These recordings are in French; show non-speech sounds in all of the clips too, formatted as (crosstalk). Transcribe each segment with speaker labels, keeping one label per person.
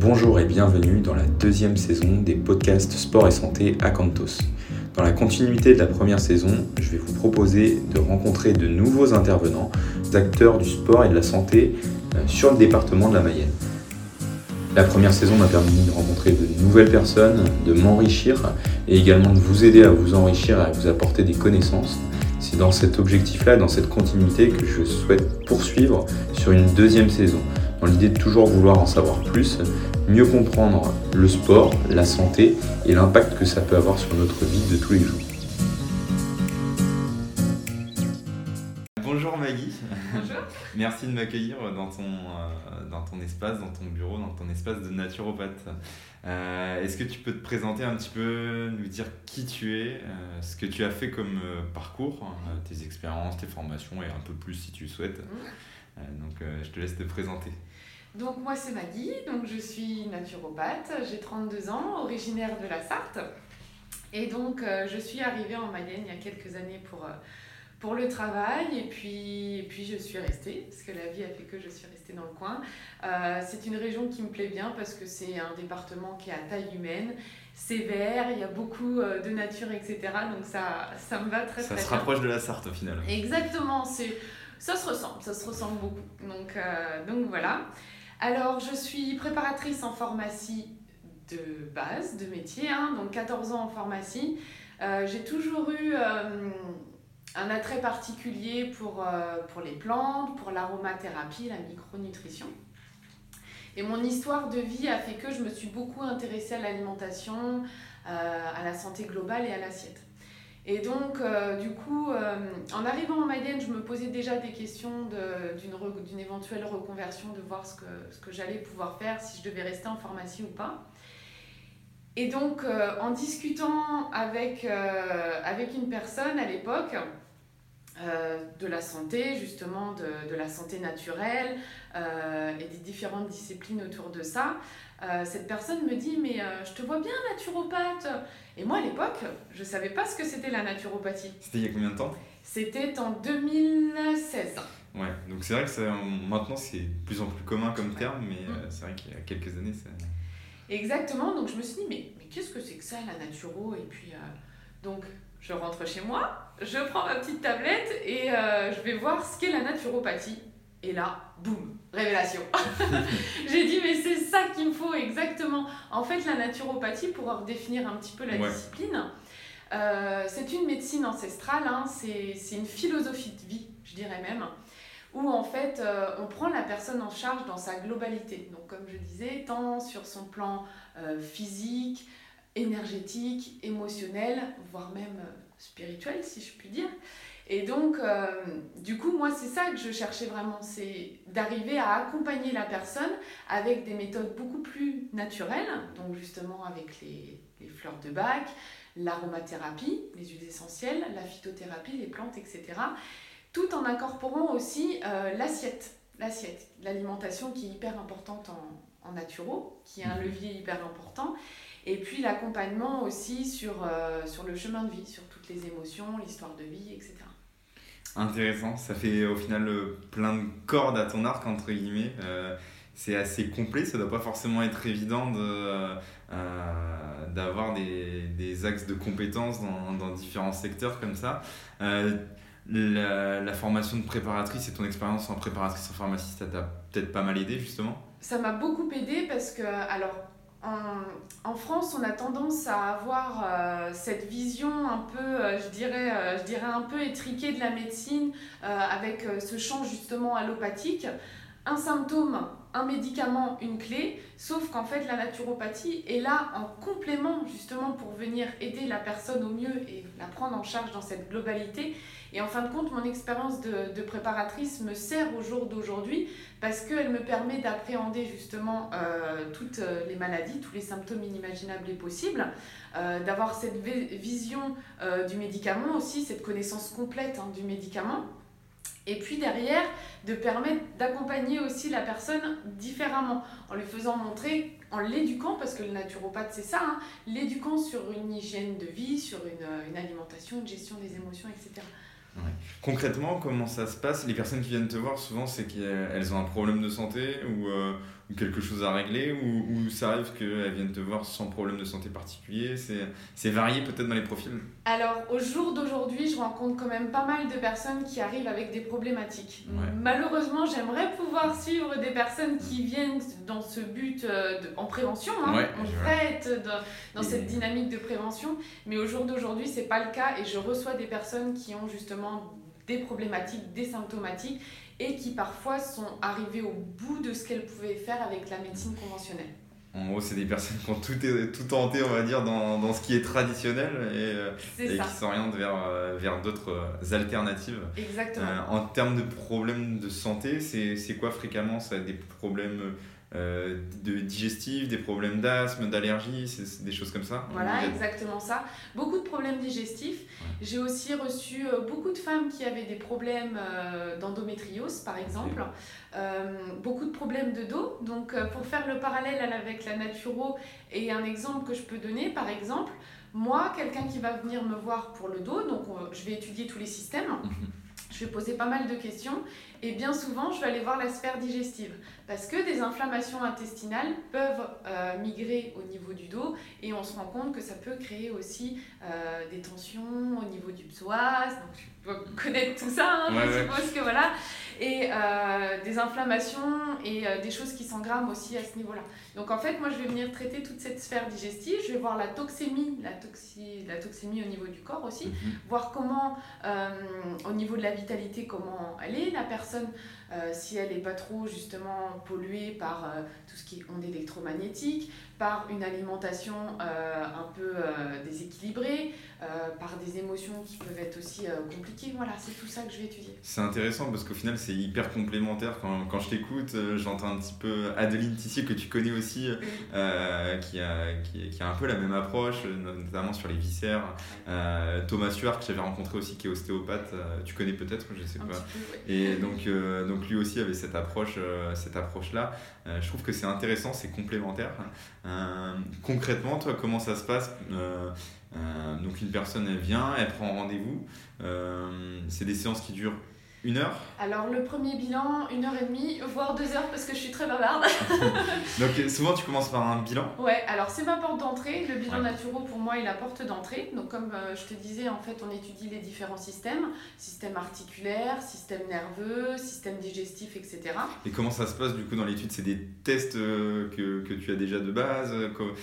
Speaker 1: Bonjour et bienvenue dans la deuxième saison des podcasts Sport et Santé à Cantos. Dans la continuité de la première saison, je vais vous proposer de rencontrer de nouveaux intervenants, acteurs du sport et de la santé euh, sur le département de la Mayenne. La première saison m'a permis de rencontrer de nouvelles personnes, de m'enrichir et également de vous aider à vous enrichir et à vous apporter des connaissances. C'est dans cet objectif-là, dans cette continuité que je souhaite poursuivre sur une deuxième saison dans l'idée de toujours vouloir en savoir plus, mieux comprendre le sport, la santé et l'impact que ça peut avoir sur notre vie de tous les jours. Bonjour Maggie.
Speaker 2: Bonjour. (laughs)
Speaker 1: Merci de m'accueillir dans ton, euh, dans ton espace, dans ton bureau, dans ton espace de naturopathe. Euh, est-ce que tu peux te présenter un petit peu, nous dire qui tu es, euh, ce que tu as fait comme parcours, tes expériences, tes formations et un peu plus si tu le souhaites. Mmh. donc je te laisse te présenter.
Speaker 2: Donc moi c'est Maggie, donc je suis naturopathe, j'ai 32 ans, originaire de la Sarthe. Et donc euh, je suis arrivée en Mayenne il y a quelques années pour, euh, pour le travail et puis, puis je suis restée parce que la vie a fait que je suis restée dans le coin. Euh, c'est une région qui me plaît bien parce que c'est un département qui est à taille humaine, c'est vert, il y a beaucoup de nature, etc. Donc ça, ça me va très
Speaker 1: ça
Speaker 2: très bien.
Speaker 1: Ça se rapproche de la Sarthe au final.
Speaker 2: Exactement, ça se ressemble, ça se ressemble beaucoup. Donc, donc voilà. Alors, je suis préparatrice en pharmacie de base, de métier, hein, donc 14 ans en pharmacie. Euh, j'ai toujours eu euh, un attrait particulier euh, pour les plantes, pour l'aromathérapie, la micronutrition. Et mon histoire de vie a fait que je me suis beaucoup intéressée à l'alimentation, à la santé globale et à l'assiette. Et donc, euh, du coup, euh, en arrivant en Mayenne, je me posais déjà des questions d'une éventuelle reconversion, de voir ce que, ce que j'allais pouvoir faire, si je devais rester en pharmacie ou pas. Et donc, euh, en discutant avec, avec une personne à l'époque, de la santé, justement de, de la santé naturelle et des différentes disciplines autour de ça, cette personne me dit Mais je te vois bien naturopathe et moi, à l'époque, je ne savais pas ce que c'était la naturopathie.
Speaker 1: C'était il y a combien de temps?
Speaker 2: C'était en 2016.
Speaker 1: Ouais, donc c'est vrai que maintenant c'est de plus en plus commun comme terme, mais euh, c'est vrai qu'il y a quelques années ça.
Speaker 2: Exactement, donc je me suis dit, mais, mais qu'est-ce que c'est que ça, la naturo? Et puis, euh, donc, je rentre chez moi, je prends ma petite tablette et euh, je vais voir ce qu'est la naturopathie. Et là, boum, révélation. (laughs) J'ai dit, mais c'est ça qu'il me faut exactement. En fait, la naturopathie, pour définir un petit peu la discipline, euh, c'est une médecine ancestrale, hein, c'est une philosophie de vie, je dirais même, où en fait, euh, on prend la personne en charge dans sa globalité. Donc, comme je disais, tant sur son plan euh, physique, énergétique, émotionnel, voire même spirituel, si je puis dire. Et donc, euh, du coup, moi, c'est ça que je cherchais vraiment, c'est d'arriver à accompagner la personne avec des méthodes beaucoup plus naturelles, donc justement avec les, les fleurs de bac, l'aromathérapie, les huiles essentielles, la phytothérapie, les plantes, etc. Tout en incorporant aussi euh, l'assiette, l'assiette, l'alimentation qui est hyper importante en, en naturo, qui est un mhm. levier hyper important. Et puis l'accompagnement aussi sur, euh, sur le chemin de vie, sur toutes les émotions, l'histoire de vie, etc.
Speaker 1: Intéressant, ça fait au final euh, plein de cordes à ton arc, entre guillemets. Euh, c'est assez complet, ça doit pas forcément être évident de, euh, d'avoir des, des, axes de compétences dans, dans, différents secteurs comme ça. La, la, formation de préparatrice et ton expérience en préparatrice en pharmacie, ça t'a peut-être pas mal aidé justement?
Speaker 2: Ça m'a beaucoup aidé parce que, alors, en, France, on a tendance à avoir euh, cette vision un peu, euh, je, dirais, euh, je dirais un peu étriquée de la médecine, avec ce champ justement allopathique. Un symptôme, un médicament, une clé, sauf qu'en fait la naturopathie est là en complément justement pour venir aider la personne au mieux et la prendre en charge dans cette globalité. Et en fin de compte, mon expérience de, préparatrice me sert au jour d'aujourd'hui parce qu'elle me permet d'appréhender justement euh, toutes euh, les maladies, tous les symptômes inimaginables et possibles, euh, d'avoir cette vision du médicament aussi, cette connaissance complète hein, du médicament. Et puis derrière, de permettre d'accompagner aussi la personne différemment, en lui faisant montrer, en l'éduquant, parce que le naturopathe c'est ça, hein, l'éduquant sur une hygiène de vie, sur une, une alimentation, une gestion des émotions, etc.
Speaker 1: Concrètement, comment ça se passe? Les personnes qui viennent te voir, souvent, c'est qu'elles ont un problème de santé ou, euh, ou quelque chose à régler ou, ou ça arrive qu'elles viennent te voir sans problème de santé particulier? C'est varié peut-être dans les profils?
Speaker 2: Alors, au jour d'aujourd'hui, je rencontre quand même pas mal de personnes qui arrivent avec des problématiques. Malheureusement, j'aimerais pouvoir suivre des personnes qui viennent dans ce but euh, en prévention, hein, en fait, dans, dans cette dynamique de prévention. Mais au jour d'aujourd'hui, c'est pas le cas et je reçois des personnes qui ont justement des problématiques, des symptomatiques et qui parfois sont arrivées au bout de ce qu'elles pouvaient faire avec la médecine conventionnelle.
Speaker 1: En gros, c'est des personnes qui ont tout, tout tenté, on va dire, dans, dans ce qui est traditionnel et, euh, et qui s'orientent vers, euh, vers d'autres euh, alternatives.
Speaker 2: Exactement.
Speaker 1: en termes de problèmes de santé, c'est quoi fréquemment? Ça, Des problèmes euh, de digestifs, des problèmes d'asthme, d'allergie, c'est des choses comme ça
Speaker 2: Voilà, exactement ça. Beaucoup de problèmes digestifs. J'ai aussi reçu euh, beaucoup de femmes qui avaient des problèmes euh, d'endométriose, par exemple. beaucoup de problèmes de dos. Donc, pour faire le parallèle avec la naturo et un exemple que je peux donner, par exemple, moi, quelqu'un qui va venir me voir pour le dos, donc je vais étudier tous les systèmes. Je vais poser pas mal de questions et bien souvent je vais aller voir la sphère digestive parce que des inflammations intestinales peuvent euh, migrer au niveau du dos et on se rend compte que ça peut créer aussi euh, des tensions au niveau du psoas, donc tu (laughs) peux connaître tout ça, hein, je suppose que voilà, et euh, des inflammations et des choses qui s'engramment aussi à ce niveau-là. Donc en fait moi je vais venir traiter toute cette sphère digestive, je vais voir la toxémie, la, toxi, la toxémie au niveau du corps aussi, mhm. voir comment au niveau de la vitalité, comment elle est, la personne, euh, si elle n'est pas trop justement polluée par euh, tout ce qui est ondes électromagnétiques, par une alimentation euh, un peu déséquilibrée, par des émotions qui peuvent être aussi compliquées. Voilà, c'est tout ça que je vais étudier.
Speaker 1: C'est intéressant parce qu'au final, c'est hyper complémentaire. Quand, quand je t'écoute, j'entends un petit peu Adeline Tissier, que tu connais aussi, qui, a, qui, qui, a un peu la même approche, notamment sur les viscères. Thomas Suard, que j'avais rencontré aussi, qui est ostéopathe, tu connais peut-être, je sais pas. Et donc, donc lui aussi avait cette approche, euh, cette approche là. Euh, je trouve que c'est intéressant, c'est complémentaire. concrètement, toi, comment ça se passe? Donc une personne elle vient, elle prend rendez-vous. c'est des séances qui durent une heure
Speaker 2: Alors le premier bilan, une heure et demie, voire deux heures parce que je suis très bavarde. (laughs)
Speaker 1: donc souvent tu commences par un bilan
Speaker 2: Ouais, alors c'est ma porte d'entrée. Le bilan ouais. pour moi est la porte d'entrée. Donc comme euh, je te disais, en fait on étudie les différents systèmes. Système articulaire, système nerveux, système digestif, etc.
Speaker 1: Et comment ça se passe du coup dans l'étude? C'est des tests euh, que, que, tu as déjà de base?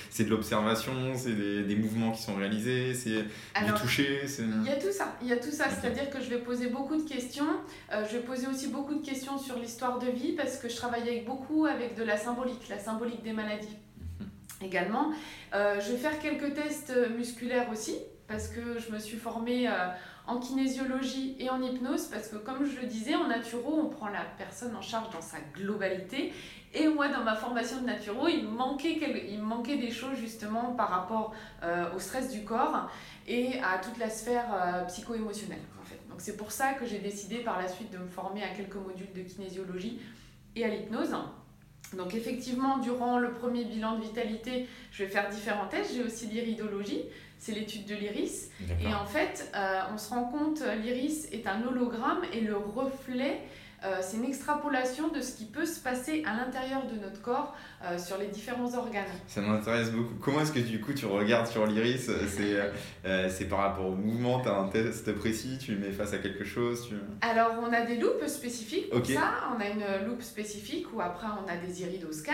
Speaker 1: C'est de l'observation C'est des, des, mouvements qui sont réalisés C'est du toucher
Speaker 2: Il y a tout ça. Il y a tout ça. C'est-à-dire que je vais poser beaucoup de questions euh, je vais poser aussi beaucoup de questions sur l'histoire de vie parce que je travaille avec beaucoup avec de la symbolique, la symbolique des maladies (laughs) également. Euh, je vais faire quelques tests musculaires aussi parce que je me suis formée euh, en kinésiologie et en hypnose parce que comme je le disais, en naturo, on prend la personne en charge dans sa globalité. Et moi, dans ma formation de naturo, il manquait, il manquait des choses justement par rapport au stress du corps et à toute la sphère psycho-émotionnelle. Donc c'est pour ça que j'ai décidé par la suite de me former à quelques modules de kinésiologie et à l'hypnose. Donc effectivement, durant le premier bilan de vitalité, je vais faire différents tests. J'ai aussi l'iridologie, c'est l'étude de l'iris. Et en fait, euh, on se rend compte, l'iris est un hologramme et le reflet euh, c'est une extrapolation de ce qui peut se passer à l'intérieur de notre corps euh, sur les différents organes.
Speaker 1: Ça m'intéresse beaucoup. Comment est-ce que du coup tu regardes sur l'iris C'est euh, c'est par rapport au mouvement Tu as un test précis Tu le mets face à quelque chose
Speaker 2: Alors on a des loupes spécifiques pour ça. On a une loupe spécifique où après on a des iridoscans.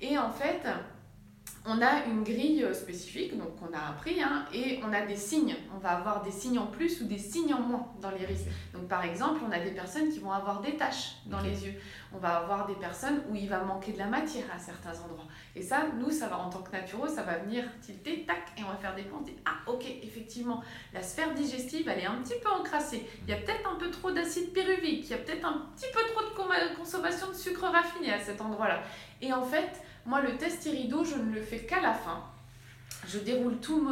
Speaker 2: Et en fait, on a une grille spécifique, donc on a appris, hein, et on a des signes. On va avoir des signes en plus ou des signes en moins dans l'iris. Donc par exemple, on a des personnes qui vont avoir des taches dans les yeux. On va avoir des personnes où il va manquer de la matière à certains endroits. Et ça, nous, ça va en tant que naturaux, ça va venir tilter, tac, et on va faire des points. ah ok, effectivement, la sphère digestive, elle est un petit peu encrassée. Il y a peut-être un peu trop d'acide pyruvique, il y a peut-être un petit peu trop de consommation de sucre raffiné à cet endroit-là. Et en fait, moi, le test irido, je ne le fais qu'à la fin. Je déroule tout,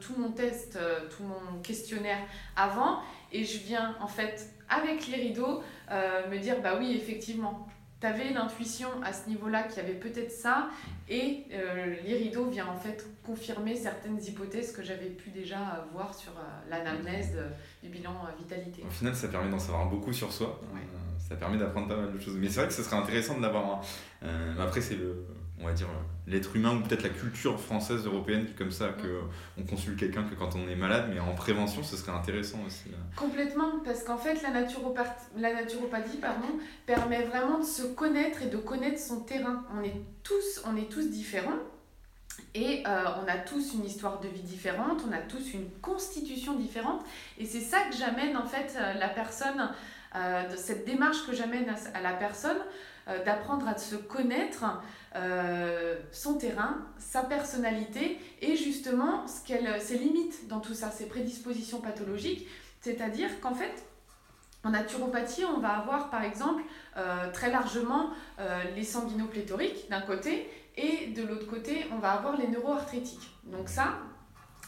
Speaker 2: tout mon test, euh, tout mon questionnaire avant et je viens en fait avec l'irido euh, me dire bah oui effectivement tu avais l'intuition à ce niveau-là qu'il y avait peut-être ça, et euh, l'irido vient en fait confirmer certaines hypothèses que j'avais pu déjà voir sur euh, l'anamnèse du bilan euh, vitalité.
Speaker 1: Au final, ça permet d'en savoir beaucoup sur soi, ça permet d'apprendre pas mal de choses. Mais c'est vrai que ce serait intéressant de l'avoir. après, c'est le, on va dire, l'être humain ou peut-être la culture française, européenne qui est comme ça, que on consulte quelqu'un que quand on est malade, mais en prévention, ce serait intéressant aussi.
Speaker 2: Complètement, parce qu'en fait, la, naturopathie, la naturopathie pardon, permet vraiment de se connaître et de connaître son terrain. On est tous, on est tous différents. Et euh, on a tous une histoire de vie différente, on a tous une constitution différente. Et c'est ça que j'amène en fait euh, la personne, euh, cette démarche que j'amène à, la personne, d'apprendre à se connaître, son terrain, sa personnalité et justement ce qu'elle, ses limites dans tout ça, ses prédispositions pathologiques. C'est-à-dire qu'en fait, en naturopathie, on va avoir par exemple très largement les sanguinopléthoriques d'un côté et de l'autre côté, on va avoir les neuroarthrétiques. Donc ça,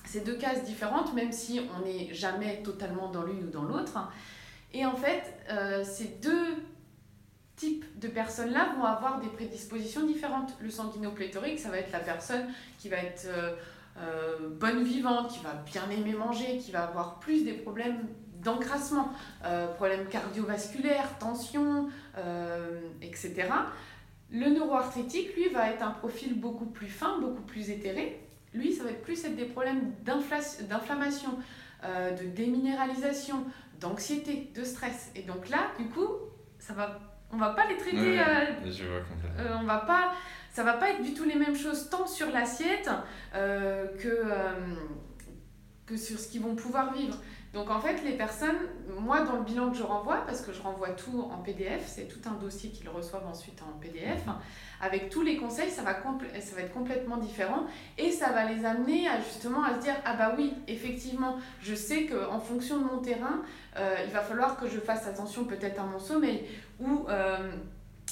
Speaker 2: c'est deux cases différentes, même si on n'est jamais totalement dans l'une ou dans l'autre. Et en fait, euh, ces deux types de personnes-là vont avoir des prédispositions différentes. Le sanguinopléthorique, ça va être la personne qui va être euh, euh, bonne vivante, qui va bien aimer manger, qui va avoir plus des problèmes d'encrassement, problèmes cardiovasculaires, tension, etc. Le neuroarthrétique, lui, va être un profil beaucoup plus fin, beaucoup plus éthéré. Lui, ça va plus être des problèmes d'inflammation, euh, de déminéralisation, d'anxiété, de stress. Et donc là, du coup, ça va, on va pas les traiter.
Speaker 1: Euh, je vois complètement.
Speaker 2: Euh, on va pas, ça va pas être du tout les mêmes choses tant sur l'assiette que que sur ce qu'ils vont pouvoir vivre. Donc en fait, les personnes, moi dans le bilan que je renvoie, parce que je renvoie tout en PDF, c'est tout un dossier qu'ils reçoivent ensuite en PDF, avec tous les conseils, ça va, ça va être complètement différent et ça va les amener à justement à se dire ah bah oui, effectivement, je sais qu'en fonction de mon terrain, euh, il va falloir que je fasse attention peut-être à mon sommeil ou euh,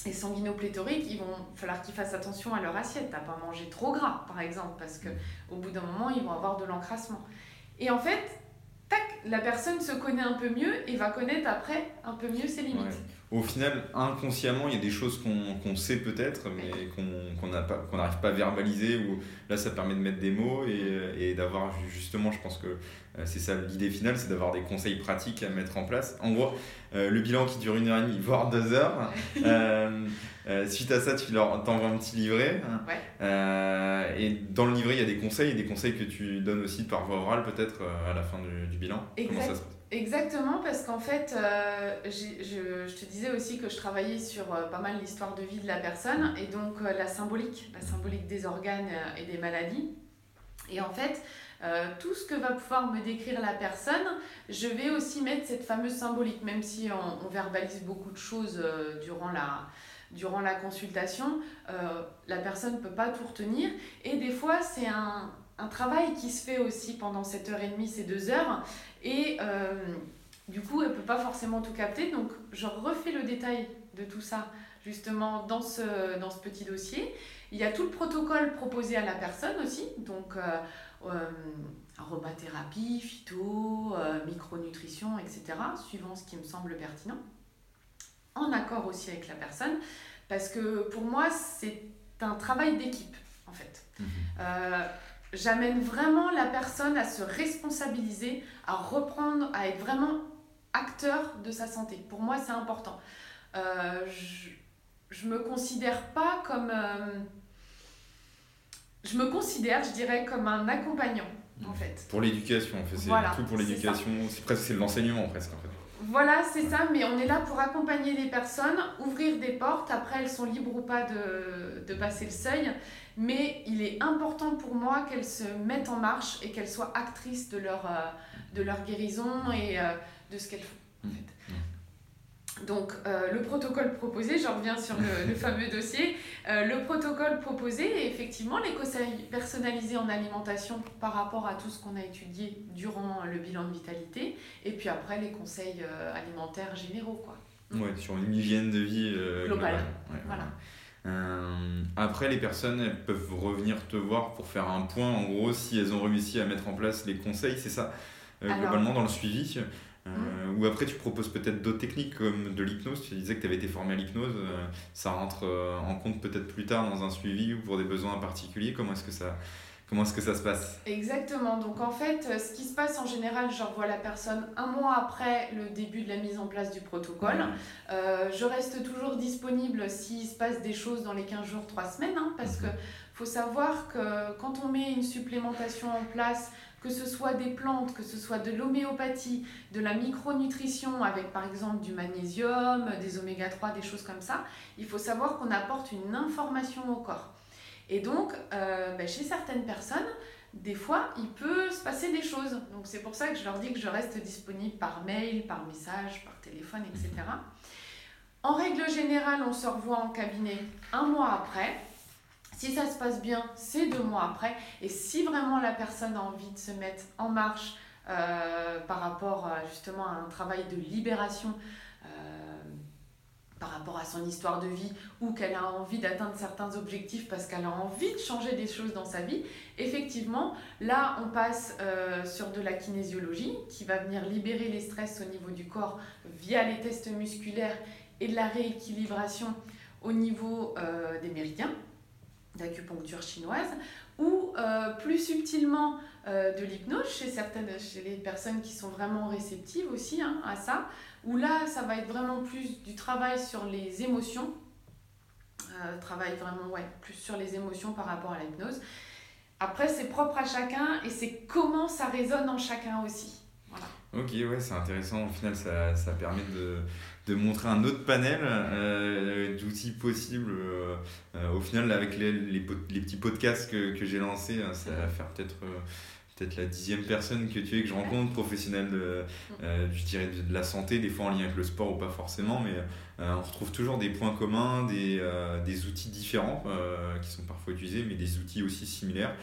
Speaker 2: les sanguinopléthoriques, il vont falloir qu'ils fassent attention à leur assiette, à pas manger trop gras par exemple, parce que au bout d'un moment, ils vont avoir de l'encrassement. Et en fait, la personne se connaît un peu mieux et va connaître après un peu mieux ses limites.
Speaker 1: Au final, inconsciemment, il y a des choses qu'on sait peut-être, mais qu'on n'arrive pas à verbaliser. Ou là, ça permet de mettre des mots et, et d'avoir justement, je pense que euh, c'est ça l'idée finale, c'est d'avoir des conseils pratiques à mettre en place. En gros, euh, le bilan qui dure une heure et demie, voire deux heures. (laughs) Euh, suite à ça, tu leur t'envoies un petit livret. et dans le livret, il y a des conseils, des conseils que tu donnes aussi par voie orale peut-être à la fin du, bilan.
Speaker 2: Comment ça se passe? Exactement, parce qu'en fait, je, je, te disais aussi que je travaillais sur pas mal l'histoire de vie de la personne et donc la symbolique, la symbolique des organes et des maladies. Et en fait, euh, tout ce que va pouvoir me décrire la personne, je vais aussi mettre cette fameuse symbolique, même si on, verbalise beaucoup de choses euh, durant la, durant la consultation, euh, la personne ne peut pas tout retenir. Et des fois, c'est un, un, travail qui se fait aussi pendant cette heure et demie, ces deux heures. Et du coup, elle ne peut pas forcément tout capter. Donc, je refais le détail de tout ça, justement, dans ce, dans ce petit dossier. Il y a tout le protocole proposé à la personne aussi. Donc, euh, aromathérapie, phyto, euh, micronutrition, etc., suivant ce qui me semble pertinent, en accord aussi avec la personne, parce que pour moi, c'est un travail d'équipe, en fait. Mhm. Euh, j'amène vraiment la personne à se responsabiliser, à reprendre, à être vraiment acteur de sa santé. Pour moi, c'est important. je, ne me considère pas comme je me considère, je dirais, comme un accompagnant, en mmh. fait.
Speaker 1: Pour l'éducation, en fait. C'est tout pour l'éducation. C'est presque c'est l'enseignement, presque, en fait.
Speaker 2: Voilà, c'est ça, mais on est là pour accompagner les personnes, ouvrir des portes. Après, elles sont libres ou pas de, de passer le seuil. Mais il est important pour moi qu'elles se mettent en marche et qu'elles soient actrices de leur, euh, de leur guérison et euh, de ce qu'elles font. En mmh. fait. Mmh. Donc euh, le protocole proposé, je reviens sur le, fameux (laughs) dossier, le protocole proposé est effectivement les conseils personnalisés en alimentation par rapport à tout ce qu'on a étudié durant le bilan de vitalité, et puis après les conseils alimentaires généraux. Quoi.
Speaker 1: Ouais, sur une hygiène de vie globale.
Speaker 2: voilà.
Speaker 1: Après, les personnes elles peuvent revenir te voir pour faire un point, en gros, si elles ont réussi à mettre en place les conseils, c'est ça, globalement dans le suivi. Mm. Ou après, tu proposes peut-être d'autres techniques comme de l'hypnose. Tu disais que tu avais été formé à l'hypnose. ça rentre en compte peut-être plus tard dans un suivi ou pour des besoins particuliers. Comment est-ce que ça, Comment est-ce que ça se passe
Speaker 2: Exactement. Donc en fait, euh, ce qui se passe en général, je revois la personne un mois après le début de la mise en place du protocole. Euh, je reste toujours disponible s'il se passe des choses dans les 15 jours, 3 semaines, hein, parce qu'il mhm. faut savoir que quand on met une supplémentation en place, que ce soit des plantes, que ce soit de l'homéopathie, de la micronutrition avec par exemple du magnésium, des oméga 3, des choses comme ça, il faut savoir qu'on apporte une information au corps. Et donc, euh, ben, chez certaines personnes, des fois, il peut se passer des choses. Donc, c'est pour ça que je leur dis que je reste disponible par mail, par message, par téléphone, etc. En règle générale, on se revoit en cabinet un mois après. Si ça se passe bien, c'est deux mois après. Et si vraiment la personne a envie de se mettre en marche euh, par rapport justement à un travail de libération, par rapport à son histoire de vie ou qu'elle a envie d'atteindre certains objectifs parce qu'elle a envie de changer des choses dans sa vie, effectivement, là, on passe euh, sur de la kinésiologie qui va venir libérer les stress au niveau du corps via les tests musculaires et de la rééquilibration au niveau euh, des méridiens d'acupuncture chinoise ou euh, plus subtilement de l'hypnose chez certaines chez les personnes qui sont vraiment réceptives aussi hein, à ça où là, ça va être vraiment plus du travail sur les émotions. Euh, travail vraiment, ouais, plus sur les émotions par rapport à l'hypnose. Après, c'est propre à chacun et c'est comment ça résonne en chacun aussi.
Speaker 1: Ok, ouais, c'est intéressant. Au final, ça, ça permet de, de, montrer un autre panel euh, d'outils possibles. Euh, au final, avec les, les, les petits podcasts que, que j'ai lancés, hein, ça va faire peut-être peut-être la dixième personne que tu es que je rencontre, professionnelle de, euh, je dirais de, la santé, des fois en lien avec le sport ou pas forcément, mais euh, on retrouve toujours des points communs, des, euh, des outils différents qui sont parfois utilisés, mais des outils aussi similaires.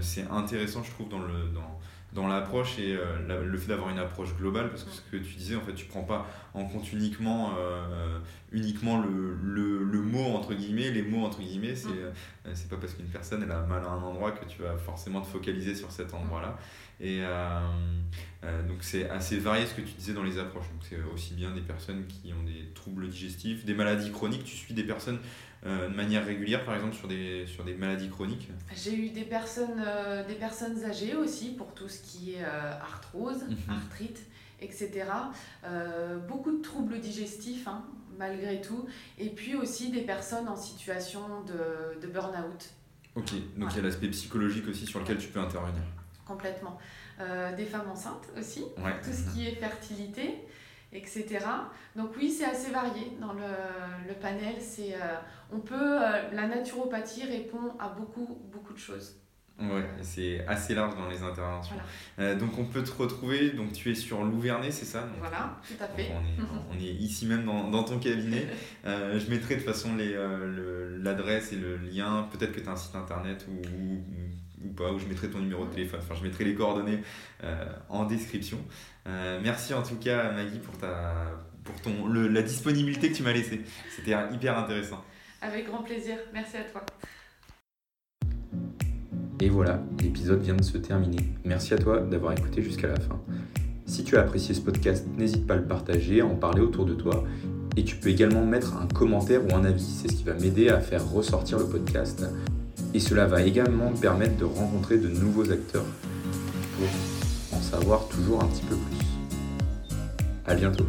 Speaker 1: c'est intéressant, je trouve, dans le, dans, dans l'approche et euh, le fait d'avoir une approche globale parce que ce que tu disais en fait tu prends pas en compte uniquement euh, uniquement le, le, entre guillemets les mots entre guillemets c'est mm. euh, c'est pas parce qu'une personne elle a mal à un endroit que tu vas forcément te focaliser sur cet endroit là et donc c'est assez varié ce que tu disais dans les approches donc c'est aussi bien des personnes qui ont des troubles digestifs des maladies chroniques tu suis des personnes euh, de manière régulière, par exemple, sur des, sur des maladies chroniques?
Speaker 2: J'ai eu des personnes, euh, des personnes âgées aussi, pour tout ce qui est euh, arthrose, mhm. arthrite, etc. beaucoup de troubles digestifs, hein, malgré tout. Et puis aussi des personnes en situation de, de burn-out.
Speaker 1: Ok, donc il y a l'aspect psychologique aussi sur lequel tu peux intervenir.
Speaker 2: Complètement. des femmes enceintes aussi, tout ce qui est fertilité etc. Donc oui, c'est assez varié dans le, le panel. C'est, euh, on peut, euh, la naturopathie répond à beaucoup, beaucoup de choses.
Speaker 1: Ouais, c'est assez large dans les interventions. Euh, donc on peut te retrouver, donc tu es sur Louvernay, c'est ça?
Speaker 2: Voilà, tout à fait.
Speaker 1: On est, on (laughs) est, ici même dans, dans ton cabinet. (laughs) je mettrai de toute façon les, l'adresse et le lien, peut-être que tu as un site internet ou, ou, pas, ou je mettrai ton numéro de téléphone, enfin je mettrai les coordonnées en description. Euh, merci en tout cas Maggie pour, ta, pour ton, le, la disponibilité que tu m'as laissée. C'était hyper intéressant.
Speaker 2: Avec grand plaisir. Merci à toi.
Speaker 1: Et voilà, l'épisode vient de se terminer. Merci à toi d'avoir écouté jusqu'à la fin. Si tu as apprécié ce podcast, n'hésite pas à le partager, à en parler autour de toi. Et tu peux également mettre un commentaire ou un avis. C'est ce qui va m'aider à faire ressortir le podcast. Et cela va également me permettre de rencontrer de nouveaux acteurs pour savoir toujours un petit peu plus. À bientôt.